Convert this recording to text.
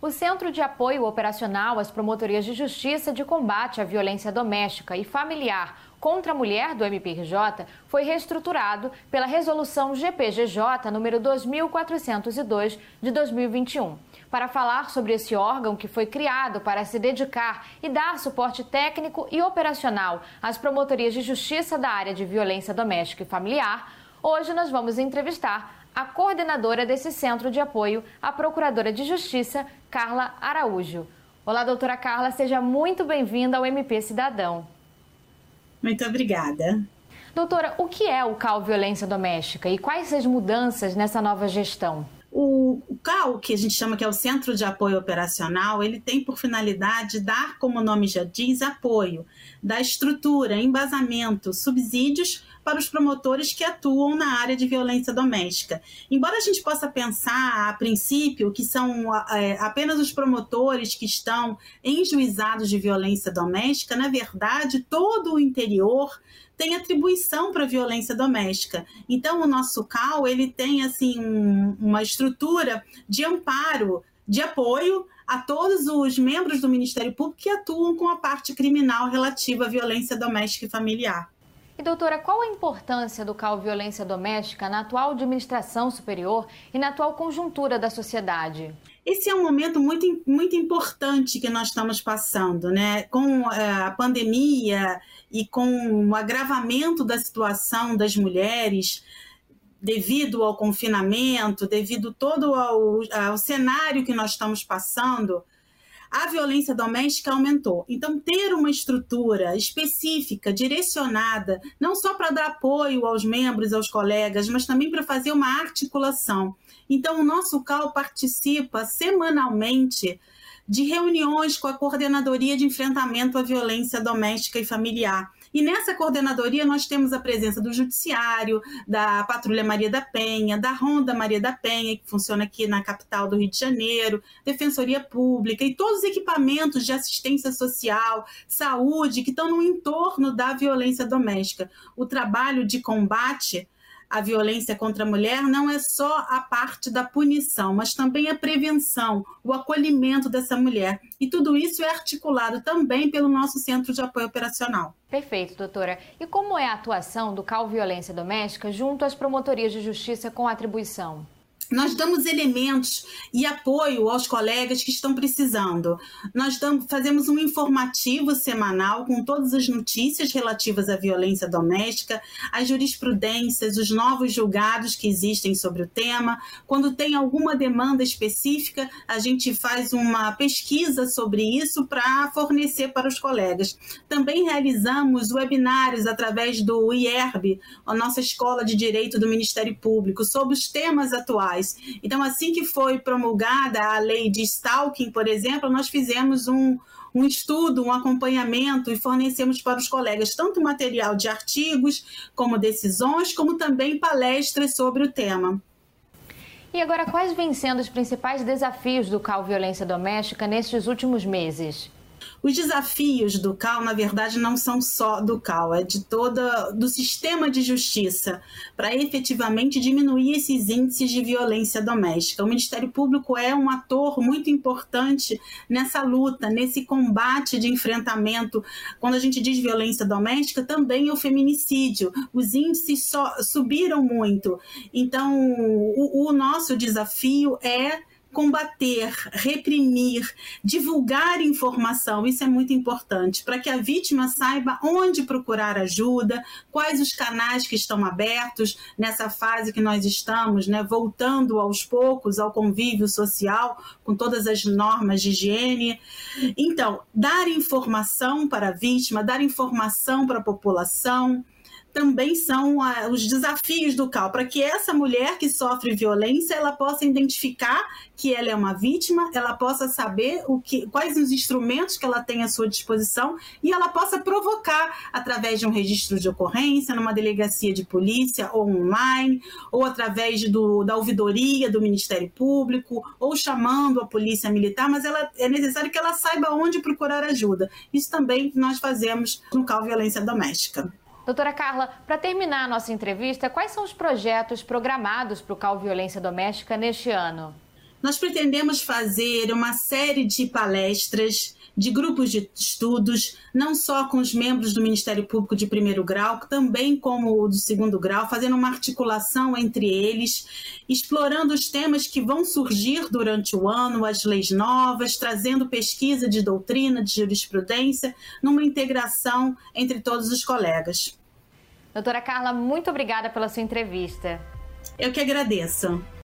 O Centro de Apoio Operacional às Promotorias de Justiça de Combate à Violência Doméstica e Familiar contra a Mulher do MPRJ foi reestruturado pela Resolução GPGJ número 2402 de 2021. Para falar sobre esse órgão que foi criado para se dedicar e dar suporte técnico e operacional às promotorias de justiça da área de violência doméstica e familiar, hoje nós vamos entrevistar a coordenadora desse centro de apoio, a Procuradora de Justiça, Carla Araújo. Olá, doutora Carla, seja muito bem-vinda ao MP Cidadão. Muito obrigada. Doutora, o que é o CAL Violência Doméstica e quais as mudanças nessa nova gestão? O, o CAL, que a gente chama que é o Centro de Apoio Operacional, ele tem por finalidade dar, como o nome já diz, apoio, dar estrutura, embasamento, subsídios para os promotores que atuam na área de violência doméstica. Embora a gente possa pensar, a princípio, que são é, apenas os promotores que estão em juizados de violência doméstica, na verdade, todo o interior tem atribuição para violência doméstica. Então, o nosso CAL ele tem assim um, uma estrutura de amparo, de apoio a todos os membros do Ministério Público que atuam com a parte criminal relativa à violência doméstica e familiar. E doutora, qual a importância do CAL Violência Doméstica na atual administração superior e na atual conjuntura da sociedade? Esse é um momento muito, muito importante que nós estamos passando, né? Com é, a pandemia e com o agravamento da situação das mulheres devido ao confinamento, devido todo ao, ao cenário que nós estamos passando, a violência doméstica aumentou. Então, ter uma estrutura específica, direcionada, não só para dar apoio aos membros, aos colegas, mas também para fazer uma articulação. Então, o nosso CAL participa semanalmente de reuniões com a Coordenadoria de Enfrentamento à Violência Doméstica e Familiar e nessa coordenadoria nós temos a presença do Judiciário, da Patrulha Maria da Penha, da Ronda Maria da Penha, que funciona aqui na capital do Rio de Janeiro, Defensoria Pública e todos os equipamentos de assistência social, saúde, que estão no entorno da violência doméstica. O trabalho de combate a violência contra a mulher não é só a parte da punição, mas também a prevenção, o acolhimento dessa mulher. E tudo isso é articulado também pelo nosso Centro de Apoio Operacional. Perfeito, doutora. E como é a atuação do CAL Violência Doméstica junto às promotorias de justiça com atribuição? Nós damos elementos e apoio aos colegas que estão precisando. Nós damos, fazemos um informativo semanal com todas as notícias relativas à violência doméstica, as jurisprudências, os novos julgados que existem sobre o tema. Quando tem alguma demanda específica, a gente faz uma pesquisa sobre isso para fornecer para os colegas. Também realizamos webinários através do IERB, a nossa Escola de Direito do Ministério Público, sobre os temas atuais então, assim que foi promulgada a lei de stalking, por exemplo, nós fizemos um, um estudo, um acompanhamento e fornecemos para os colegas tanto material de artigos, como decisões, como também palestras sobre o tema. E agora, quais vêm sendo os principais desafios do CAL Violência Doméstica nestes últimos meses? Os desafios do CAL, na verdade, não são só do CAL, é de toda do sistema de justiça para efetivamente diminuir esses índices de violência doméstica. O Ministério Público é um ator muito importante nessa luta, nesse combate de enfrentamento. Quando a gente diz violência doméstica, também é o feminicídio. Os índices só subiram muito. Então, o, o nosso desafio é combater, reprimir, divulgar informação, isso é muito importante, para que a vítima saiba onde procurar ajuda, quais os canais que estão abertos nessa fase que nós estamos, né, voltando aos poucos ao convívio social, com todas as normas de higiene. Então, dar informação para a vítima, dar informação para a população também são ah, os desafios do CAL, para que essa mulher que sofre violência ela possa identificar que ela é uma vítima, ela possa saber o que, quais os instrumentos que ela tem à sua disposição e ela possa provocar através de um registro de ocorrência, numa delegacia de polícia ou online, ou através do, da ouvidoria do Ministério Público, ou chamando a polícia militar, mas ela, é necessário que ela saiba onde procurar ajuda. Isso também nós fazemos no CAL Violência Doméstica. Doutora Carla, para terminar a nossa entrevista, quais são os projetos programados para o CAL Violência Doméstica neste ano? Nós pretendemos fazer uma série de palestras, de grupos de estudos, não só com os membros do Ministério Público de primeiro grau, também como o do segundo grau, fazendo uma articulação entre eles, explorando os temas que vão surgir durante o ano, as leis novas, trazendo pesquisa de doutrina, de jurisprudência, numa integração entre todos os colegas. Doutora Carla, muito obrigada pela sua entrevista. Eu que agradeço.